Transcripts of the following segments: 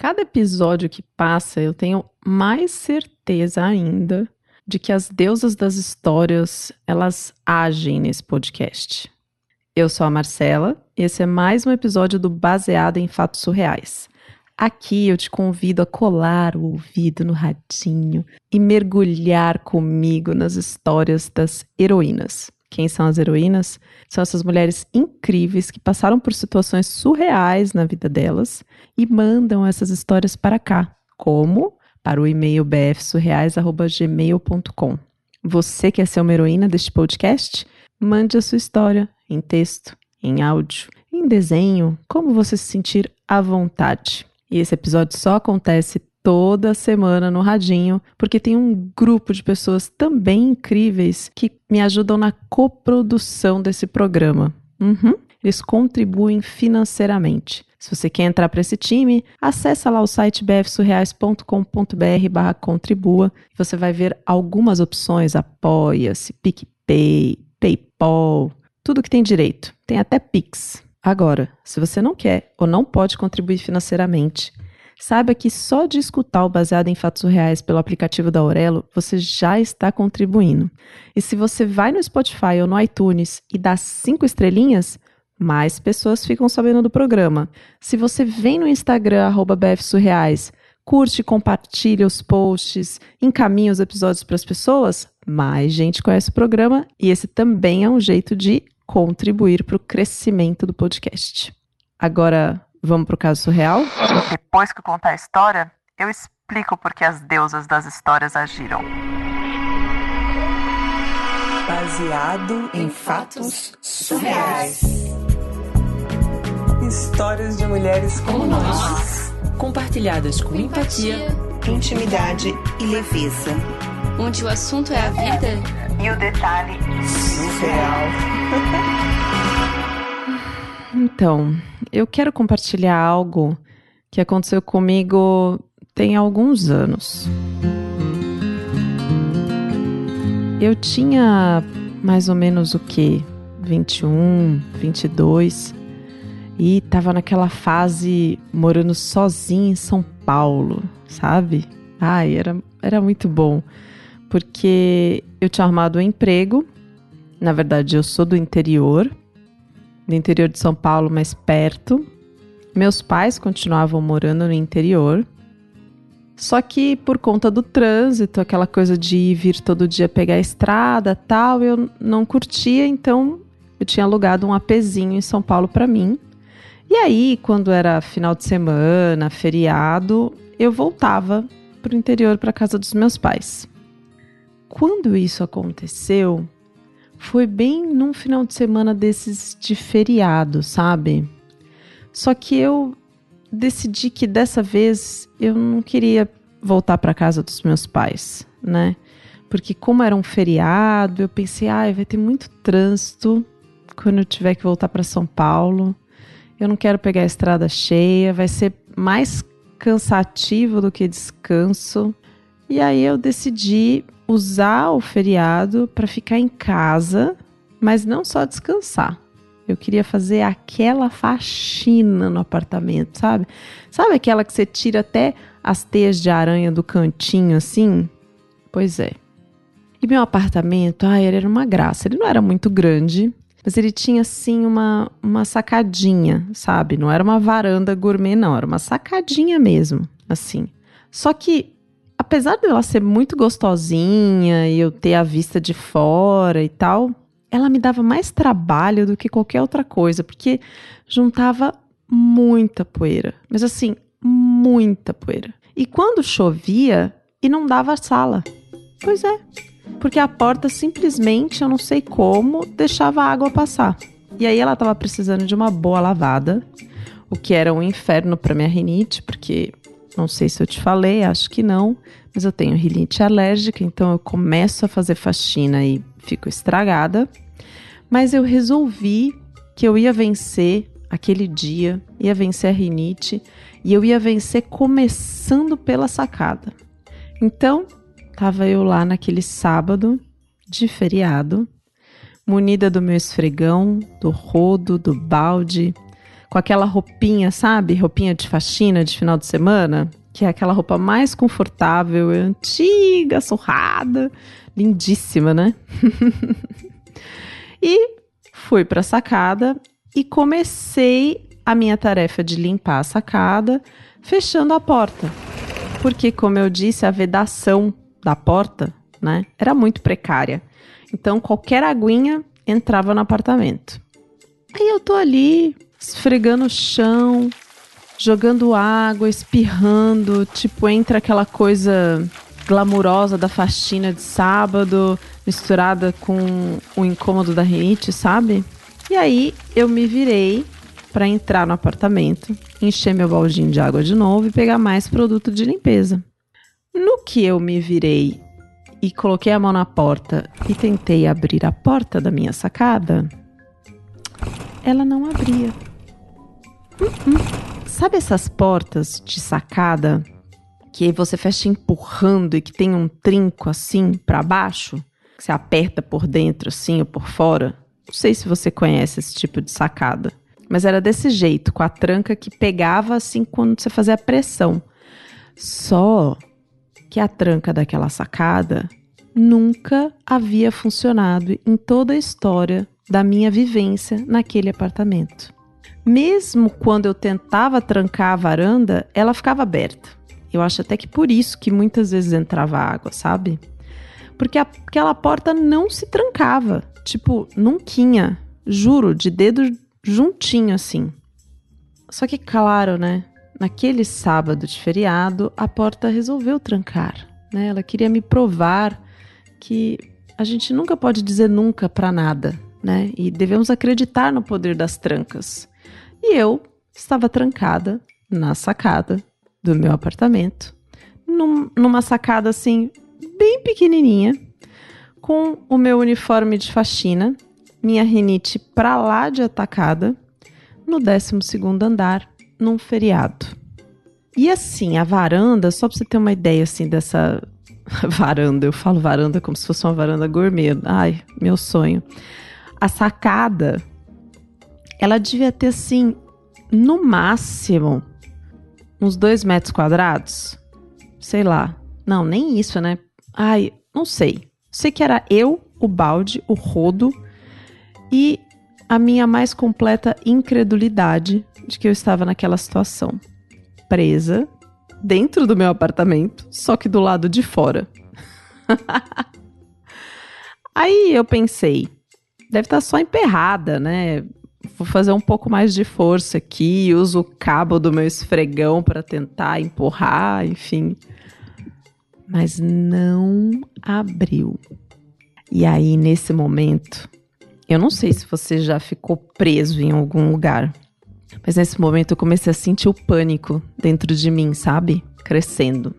Cada episódio que passa, eu tenho mais certeza ainda de que as deusas das histórias, elas agem nesse podcast. Eu sou a Marcela e esse é mais um episódio do Baseado em Fatos Surreais. Aqui eu te convido a colar o ouvido no radinho e mergulhar comigo nas histórias das heroínas. Quem são as heroínas? São essas mulheres incríveis que passaram por situações surreais na vida delas e mandam essas histórias para cá. Como? Para o e-mail bfsurreais.gmail.com. Você quer ser uma heroína deste podcast? Mande a sua história em texto, em áudio, em desenho, como você se sentir à vontade. E esse episódio só acontece toda semana no Radinho, porque tem um grupo de pessoas também incríveis que me ajudam na coprodução desse programa. Uhum. Eles contribuem financeiramente. Se você quer entrar para esse time, acessa lá o site bfsurreais.com.br barra contribua. Você vai ver algumas opções, apoia-se, PicPay, Paypal, tudo que tem direito. Tem até Pix. Agora, se você não quer ou não pode contribuir financeiramente, Saiba que só de escutar o Baseado em Fatos Reais pelo aplicativo da Aurelo, você já está contribuindo. E se você vai no Spotify ou no iTunes e dá cinco estrelinhas, mais pessoas ficam sabendo do programa. Se você vem no Instagram, arroba bfsurreais, curte compartilha os posts, encaminha os episódios para as pessoas, mais gente conhece o programa e esse também é um jeito de contribuir para o crescimento do podcast. Agora, Vamos pro caso surreal? Depois que eu contar a história, eu explico por que as deusas das histórias agiram. Baseado em fatos surreais. Histórias de mulheres como nós. Compartilhadas com empatia, intimidade e leveza. Onde o assunto é a vida e o detalhe surreal. Então, eu quero compartilhar algo que aconteceu comigo tem alguns anos. Eu tinha mais ou menos o que? 21, 22 e tava naquela fase morando sozinha em São Paulo, sabe? Ai, era, era muito bom, porque eu tinha arrumado um emprego. Na verdade, eu sou do interior, do interior de São Paulo, mais perto. Meus pais continuavam morando no interior. Só que por conta do trânsito, aquela coisa de ir vir todo dia pegar a estrada, tal, eu não curtia, então eu tinha alugado um apezinho em São Paulo para mim. E aí, quando era final de semana, feriado, eu voltava para o interior, para casa dos meus pais. Quando isso aconteceu, foi bem num final de semana desses de feriado, sabe? Só que eu decidi que dessa vez eu não queria voltar para casa dos meus pais, né? Porque como era um feriado, eu pensei, ai, ah, vai ter muito trânsito quando eu tiver que voltar para São Paulo. Eu não quero pegar a estrada cheia, vai ser mais cansativo do que descanso. E aí eu decidi usar o feriado para ficar em casa, mas não só descansar. Eu queria fazer aquela faxina no apartamento, sabe? Sabe aquela que você tira até as teias de aranha do cantinho assim? Pois é. E meu apartamento, ai, ele era uma graça. Ele não era muito grande, mas ele tinha assim uma, uma sacadinha, sabe? Não era uma varanda gourmet, não, era uma sacadinha mesmo, assim. Só que apesar dela ser muito gostosinha e eu ter a vista de fora e tal, ela me dava mais trabalho do que qualquer outra coisa, porque juntava muita poeira. Mas assim, muita poeira. E quando chovia, inundava a sala. Pois é, porque a porta simplesmente, eu não sei como, deixava a água passar. E aí ela estava precisando de uma boa lavada, o que era um inferno para minha rinite, porque não sei se eu te falei, acho que não, mas eu tenho rinite alérgica, então eu começo a fazer faxina e fico estragada. Mas eu resolvi que eu ia vencer aquele dia, ia vencer a rinite e eu ia vencer começando pela sacada. Então, tava eu lá naquele sábado de feriado, munida do meu esfregão, do rodo, do balde, com aquela roupinha, sabe? Roupinha de faxina de final de semana, que é aquela roupa mais confortável, antiga, surrada, lindíssima, né? e fui para a sacada e comecei a minha tarefa de limpar a sacada, fechando a porta. Porque, como eu disse, a vedação da porta, né, era muito precária. Então, qualquer aguinha entrava no apartamento. Aí eu tô ali, esfregando o chão, jogando água, espirrando, tipo, entra aquela coisa glamurosa da faxina de sábado, misturada com o incômodo da rinite, sabe? E aí eu me virei para entrar no apartamento, encher meu baldinho de água de novo e pegar mais produto de limpeza. No que eu me virei e coloquei a mão na porta e tentei abrir a porta da minha sacada, ela não abria. Uh -uh. Sabe essas portas de sacada que você fecha empurrando e que tem um trinco assim para baixo? Que você aperta por dentro assim ou por fora? Não sei se você conhece esse tipo de sacada. Mas era desse jeito, com a tranca que pegava assim quando você fazia pressão. Só que a tranca daquela sacada nunca havia funcionado em toda a história da minha vivência naquele apartamento. Mesmo quando eu tentava trancar a varanda, ela ficava aberta. Eu acho até que por isso que muitas vezes entrava água, sabe? Porque aquela porta não se trancava. Tipo, nunca. Juro, de dedo juntinho assim. Só que, claro, né? Naquele sábado de feriado, a porta resolveu trancar. Né? Ela queria me provar que a gente nunca pode dizer nunca para nada, né? E devemos acreditar no poder das trancas. E eu estava trancada na sacada do meu apartamento, num, numa sacada assim, bem pequenininha, com o meu uniforme de faxina minha rinite pra lá de atacada no 12 andar, num feriado. E assim, a varanda, só pra você ter uma ideia assim dessa varanda, eu falo varanda como se fosse uma varanda gourmet. Ai, meu sonho. A sacada, ela devia ter assim, no máximo, uns dois metros quadrados. Sei lá. Não, nem isso, né? Ai, não sei. Sei que era eu, o balde, o rodo e a minha mais completa incredulidade de que eu estava naquela situação. Presa, dentro do meu apartamento, só que do lado de fora. Aí eu pensei, deve estar tá só emperrada, né? Vou fazer um pouco mais de força aqui, uso o cabo do meu esfregão para tentar empurrar, enfim. Mas não abriu. E aí, nesse momento, eu não sei se você já ficou preso em algum lugar, mas nesse momento eu comecei a sentir o pânico dentro de mim, sabe? Crescendo.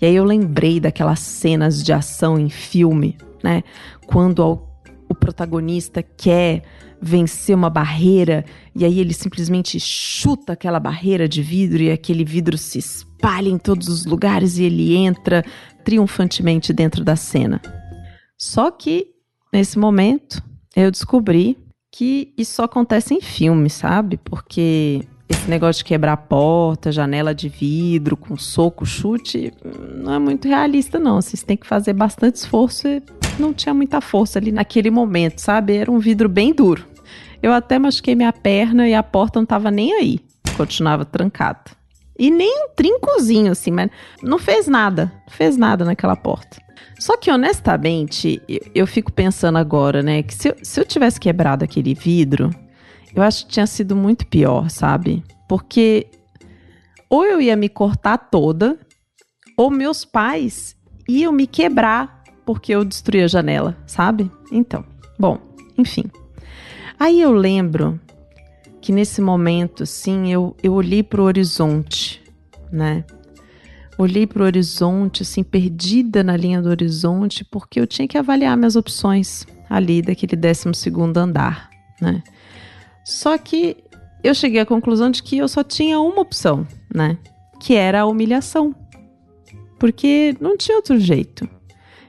E aí eu lembrei daquelas cenas de ação em filme, né? Quando o protagonista quer vencer uma barreira e aí ele simplesmente chuta aquela barreira de vidro e aquele vidro se espalha em todos os lugares e ele entra triunfantemente dentro da cena. Só que nesse momento eu descobri que isso só acontece em filme, sabe? Porque esse negócio de quebrar porta, janela de vidro, com soco, chute, não é muito realista, não. Vocês têm que fazer bastante esforço não tinha muita força ali naquele momento, sabe? Era um vidro bem duro. Eu até machuquei minha perna e a porta não tava nem aí. Continuava trancada. E nem um trincozinho, assim, mas não fez nada. Não fez nada naquela porta. Só que, honestamente, eu, eu fico pensando agora, né? Que se eu, se eu tivesse quebrado aquele vidro, eu acho que tinha sido muito pior, sabe? Porque ou eu ia me cortar toda, ou meus pais iam me quebrar porque eu destruí a janela, sabe? Então, bom, enfim. Aí eu lembro que nesse momento, assim, eu, eu olhei para o horizonte, né? Olhei para o horizonte, assim, perdida na linha do horizonte, porque eu tinha que avaliar minhas opções ali daquele 12 andar, né? Só que eu cheguei à conclusão de que eu só tinha uma opção, né? Que era a humilhação. Porque não tinha outro jeito.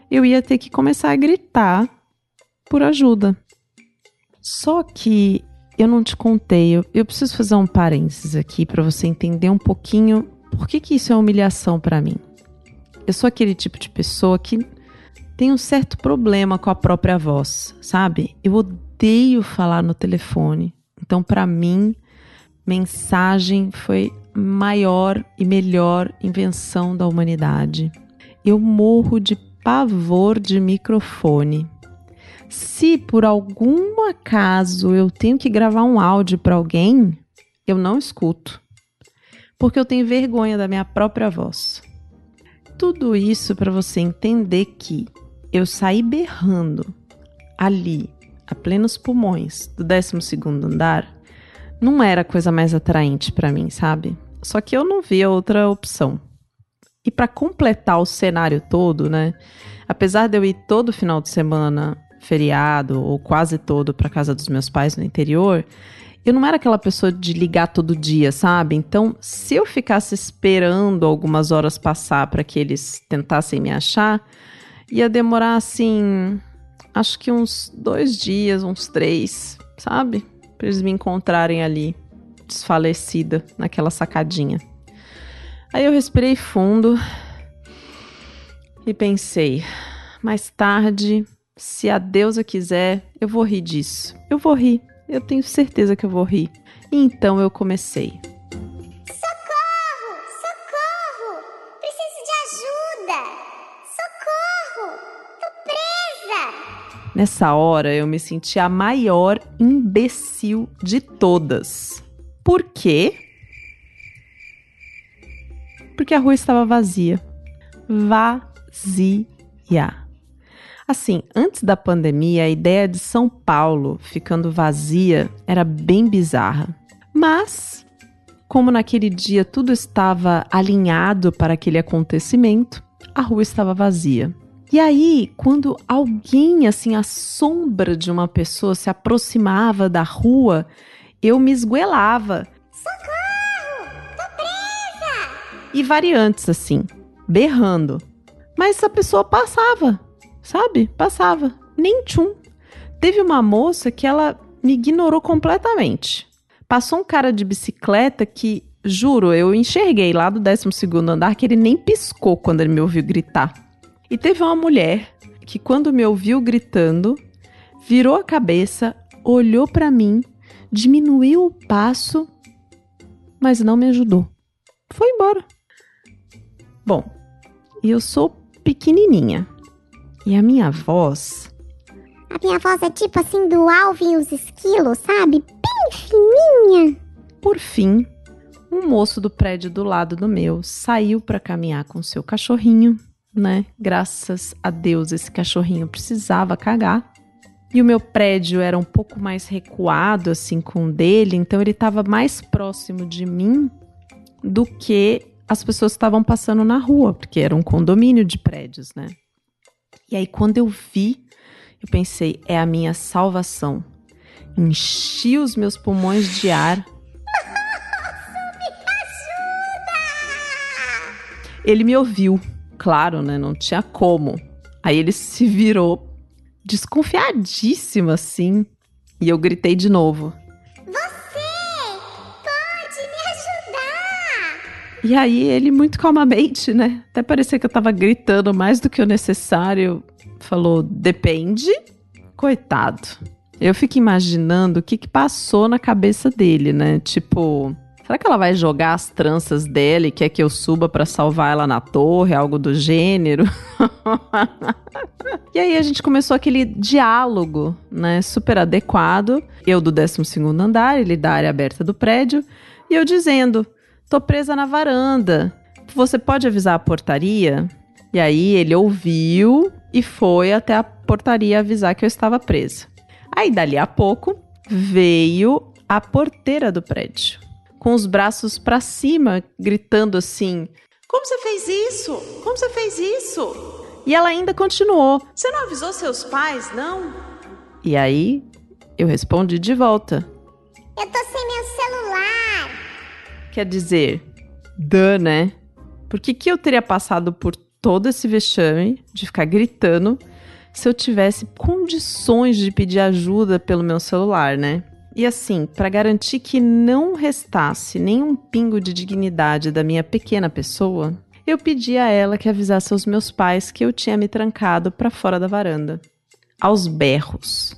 Eu ia ter que começar a gritar por ajuda. Só que eu não te contei, eu, eu preciso fazer um parênteses aqui para você entender um pouquinho por que, que isso é humilhação para mim. Eu sou aquele tipo de pessoa que tem um certo problema com a própria voz, sabe? Eu odeio falar no telefone. Então, para mim, mensagem foi maior e melhor invenção da humanidade. Eu morro de pavor de microfone. Se por algum acaso eu tenho que gravar um áudio para alguém, eu não escuto, porque eu tenho vergonha da minha própria voz. Tudo isso para você entender que eu saí berrando ali, a plenos pulmões, do 12 andar, não era a coisa mais atraente para mim, sabe? Só que eu não via outra opção. E para completar o cenário todo, né? Apesar de eu ir todo final de semana feriado ou quase todo para casa dos meus pais no interior, eu não era aquela pessoa de ligar todo dia, sabe? Então, se eu ficasse esperando algumas horas passar para que eles tentassem me achar, ia demorar assim, acho que uns dois dias, uns três, sabe? Para eles me encontrarem ali, desfalecida, naquela sacadinha. Aí eu respirei fundo e pensei: mais tarde, se a deusa quiser, eu vou rir disso. Eu vou rir. Eu tenho certeza que eu vou rir. E então eu comecei. Socorro! Socorro! Preciso de ajuda! Socorro! Tô presa! Nessa hora eu me senti a maior imbecil de todas. Por quê? Porque a rua estava vazia. Vazia. Assim, antes da pandemia, a ideia de São Paulo ficando vazia era bem bizarra. Mas, como naquele dia tudo estava alinhado para aquele acontecimento, a rua estava vazia. E aí, quando alguém, assim, a sombra de uma pessoa se aproximava da rua, eu me esguelava. Socorro! E variantes, assim, berrando. Mas a pessoa passava sabe? Passava. Nem tchum. Teve uma moça que ela me ignorou completamente. Passou um cara de bicicleta que, juro, eu enxerguei lá do 12 andar que ele nem piscou quando ele me ouviu gritar. E teve uma mulher que, quando me ouviu gritando, virou a cabeça, olhou para mim, diminuiu o passo, mas não me ajudou. Foi embora. Bom, eu sou pequenininha. E a minha voz. A minha voz é tipo assim do Alvin e os esquilos, sabe? Bem fininha. Por fim, um moço do prédio do lado do meu saiu para caminhar com seu cachorrinho, né? Graças a Deus esse cachorrinho precisava cagar. E o meu prédio era um pouco mais recuado assim com o dele, então ele estava mais próximo de mim do que as pessoas estavam passando na rua, porque era um condomínio de prédios, né? E aí, quando eu vi, eu pensei, é a minha salvação. Enchi os meus pulmões de ar. Ele me ouviu, claro, né? Não tinha como. Aí ele se virou desconfiadíssimo assim. E eu gritei de novo. E aí ele muito calmamente, né? Até parecia que eu tava gritando mais do que o necessário. Falou: "Depende". Coitado. Eu fico imaginando o que que passou na cabeça dele, né? Tipo, será que ela vai jogar as tranças dela e quer que eu suba para salvar ela na torre, algo do gênero? e aí a gente começou aquele diálogo, né, super adequado. Eu do 12º andar, ele da área aberta do prédio, e eu dizendo: Tô presa na varanda. Você pode avisar a portaria? E aí ele ouviu e foi até a portaria avisar que eu estava presa. Aí dali a pouco veio a porteira do prédio, com os braços para cima, gritando assim: Como você fez isso? Como você fez isso? E ela ainda continuou: Você não avisou seus pais, não? E aí eu respondi de volta: Eu tô sem meu celular. Quer dizer, dã, né? Por que, que eu teria passado por todo esse vexame de ficar gritando se eu tivesse condições de pedir ajuda pelo meu celular, né? E assim, para garantir que não restasse nenhum pingo de dignidade da minha pequena pessoa, eu pedi a ela que avisasse aos meus pais que eu tinha me trancado para fora da varanda. Aos berros.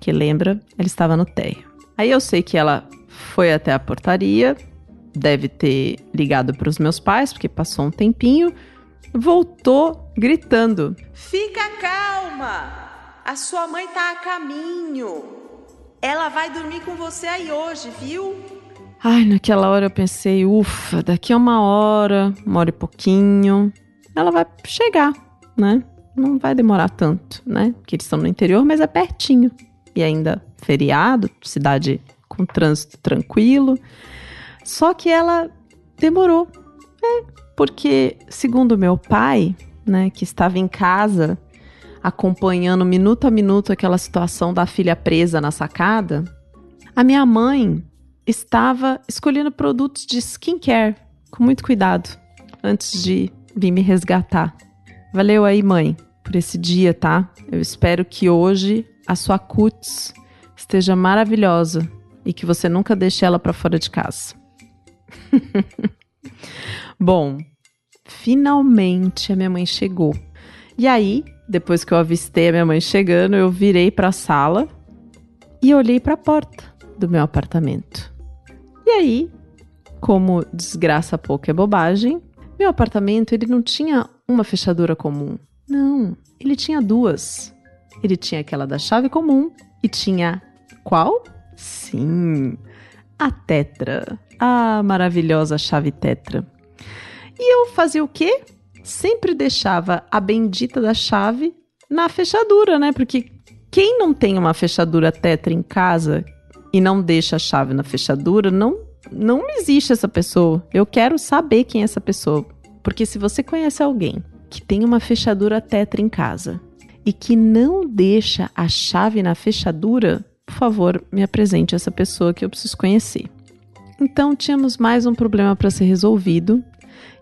Que lembra, ela estava no térreo. Aí eu sei que ela foi até a portaria, deve ter ligado para os meus pais, porque passou um tempinho, voltou gritando: Fica calma! A sua mãe tá a caminho. Ela vai dormir com você aí hoje, viu? Ai, naquela hora eu pensei, ufa, daqui a uma hora, uma hora e pouquinho, ela vai chegar, né? Não vai demorar tanto, né? Porque eles estão no interior, mas é pertinho. E ainda feriado, cidade com trânsito tranquilo. Só que ela demorou, né? Porque, segundo meu pai, né, que estava em casa acompanhando minuto a minuto aquela situação da filha presa na sacada, a minha mãe estava escolhendo produtos de skincare com muito cuidado antes de vir me resgatar. Valeu aí, mãe, por esse dia, tá? Eu espero que hoje a sua cutis esteja maravilhosa e que você nunca deixe ela para fora de casa. Bom, finalmente a minha mãe chegou. E aí, depois que eu avistei a minha mãe chegando, eu virei para a sala e olhei para a porta do meu apartamento. E aí, como desgraça pouco é bobagem, meu apartamento ele não tinha uma fechadura comum. Não, ele tinha duas. Ele tinha aquela da chave comum e tinha qual? Sim, a Tetra, a maravilhosa chave Tetra. E eu fazia o quê? sempre deixava a bendita da chave na fechadura, né? Porque quem não tem uma fechadura tetra em casa e não deixa a chave na fechadura, não não existe essa pessoa. Eu quero saber quem é essa pessoa. Porque se você conhece alguém que tem uma fechadura tetra em casa e que não deixa a chave na fechadura, por favor, me apresente essa pessoa que eu preciso conhecer. Então, tínhamos mais um problema para ser resolvido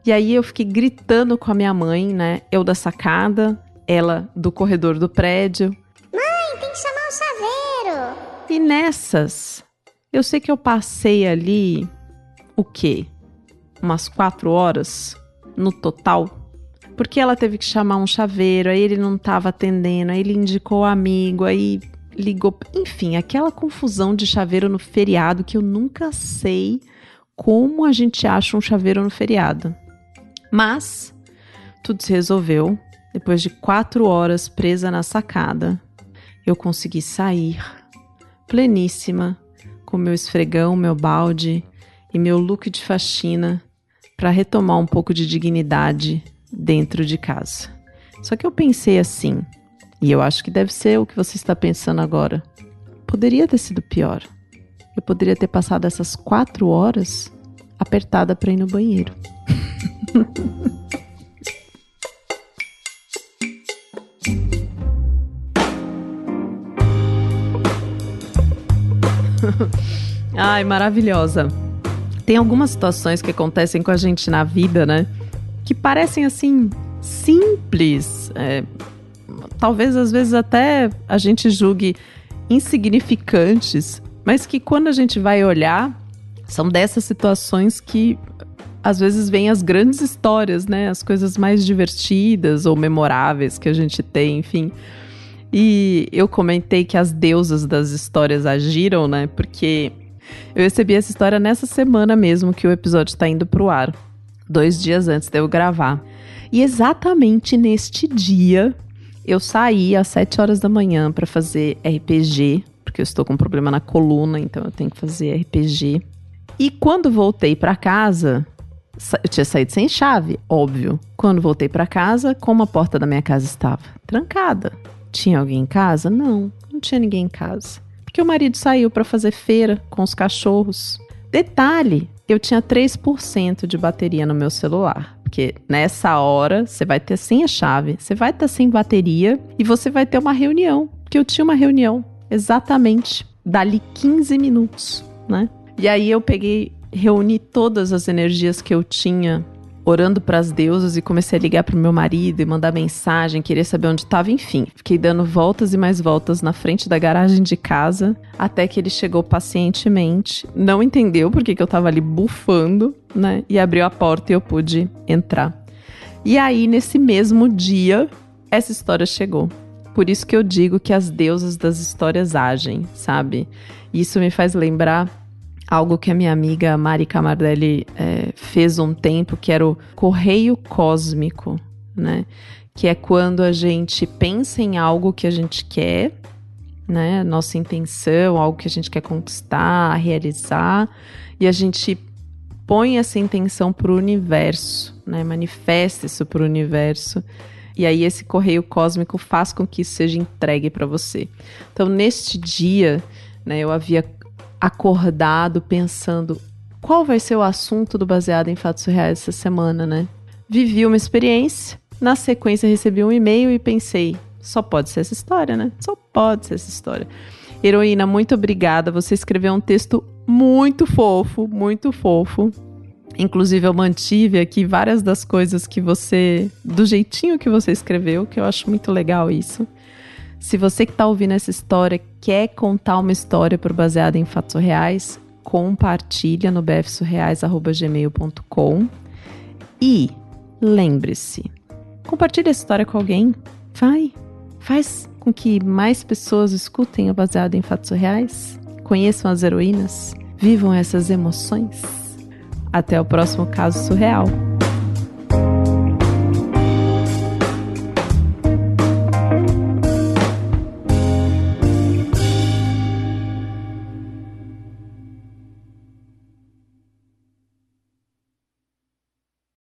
e aí eu fiquei gritando com a minha mãe, né? Eu da sacada, ela do corredor do prédio. Mãe, tem que chamar o chaveiro. E nessas, eu sei que eu passei ali o quê? Umas quatro horas no total. Porque ela teve que chamar um chaveiro, aí ele não estava atendendo, aí ele indicou o amigo, aí ligou. Enfim, aquela confusão de chaveiro no feriado que eu nunca sei como a gente acha um chaveiro no feriado. Mas tudo se resolveu. Depois de quatro horas presa na sacada, eu consegui sair, pleníssima, com meu esfregão, meu balde e meu look de faxina para retomar um pouco de dignidade dentro de casa. Só que eu pensei assim, e eu acho que deve ser o que você está pensando agora. Poderia ter sido pior. Eu poderia ter passado essas quatro horas apertada para ir no banheiro. Ai, maravilhosa. Tem algumas situações que acontecem com a gente na vida, né? Que parecem assim simples. É, talvez às vezes até a gente julgue insignificantes, mas que quando a gente vai olhar, são dessas situações que às vezes vêm as grandes histórias, né? As coisas mais divertidas ou memoráveis que a gente tem, enfim. E eu comentei que as deusas das histórias agiram, né? Porque eu recebi essa história nessa semana mesmo que o episódio está indo pro ar. Dois dias antes de eu gravar. E exatamente neste dia, eu saí às 7 horas da manhã para fazer RPG, porque eu estou com um problema na coluna, então eu tenho que fazer RPG. E quando voltei para casa, eu tinha saído sem chave, óbvio. Quando voltei para casa, como a porta da minha casa estava trancada. Tinha alguém em casa? Não, não tinha ninguém em casa. Porque o marido saiu para fazer feira com os cachorros. Detalhe, eu tinha 3% de bateria no meu celular. Porque nessa hora você vai ter sem a chave, você vai estar sem bateria e você vai ter uma reunião. Porque eu tinha uma reunião exatamente dali 15 minutos, né? E aí eu peguei reuni todas as energias que eu tinha orando para as deusas e comecei a ligar pro meu marido e mandar mensagem, querer saber onde estava, enfim. Fiquei dando voltas e mais voltas na frente da garagem de casa, até que ele chegou pacientemente, não entendeu porque que eu tava ali bufando, né? E abriu a porta e eu pude entrar. E aí, nesse mesmo dia, essa história chegou. Por isso que eu digo que as deusas das histórias agem, sabe? Isso me faz lembrar algo que a minha amiga Mari Camardelli é, fez um tempo, que era o correio cósmico, né? Que é quando a gente pensa em algo que a gente quer, né? Nossa intenção, algo que a gente quer conquistar, realizar, e a gente põe essa intenção para o universo, né? Manifesta isso para o universo. E aí esse correio cósmico faz com que isso seja entregue para você. Então, neste dia, né, eu havia acordado pensando qual vai ser o assunto do baseado em fatos reais essa semana, né? Vivi uma experiência, na sequência recebi um e-mail e pensei, só pode ser essa história, né? Só pode ser essa história. Heroína, muito obrigada. Você escreveu um texto muito fofo, muito fofo. Inclusive, eu mantive aqui várias das coisas que você. do jeitinho que você escreveu, que eu acho muito legal isso. Se você que está ouvindo essa história quer contar uma história por baseada em fatos reais, compartilha no bfsurreais.gmail.com e lembre-se, compartilhe essa história com alguém. Vai, faz com que mais pessoas escutem o baseado em fatos reais, conheçam as heroínas, vivam essas emoções. Até o próximo caso surreal.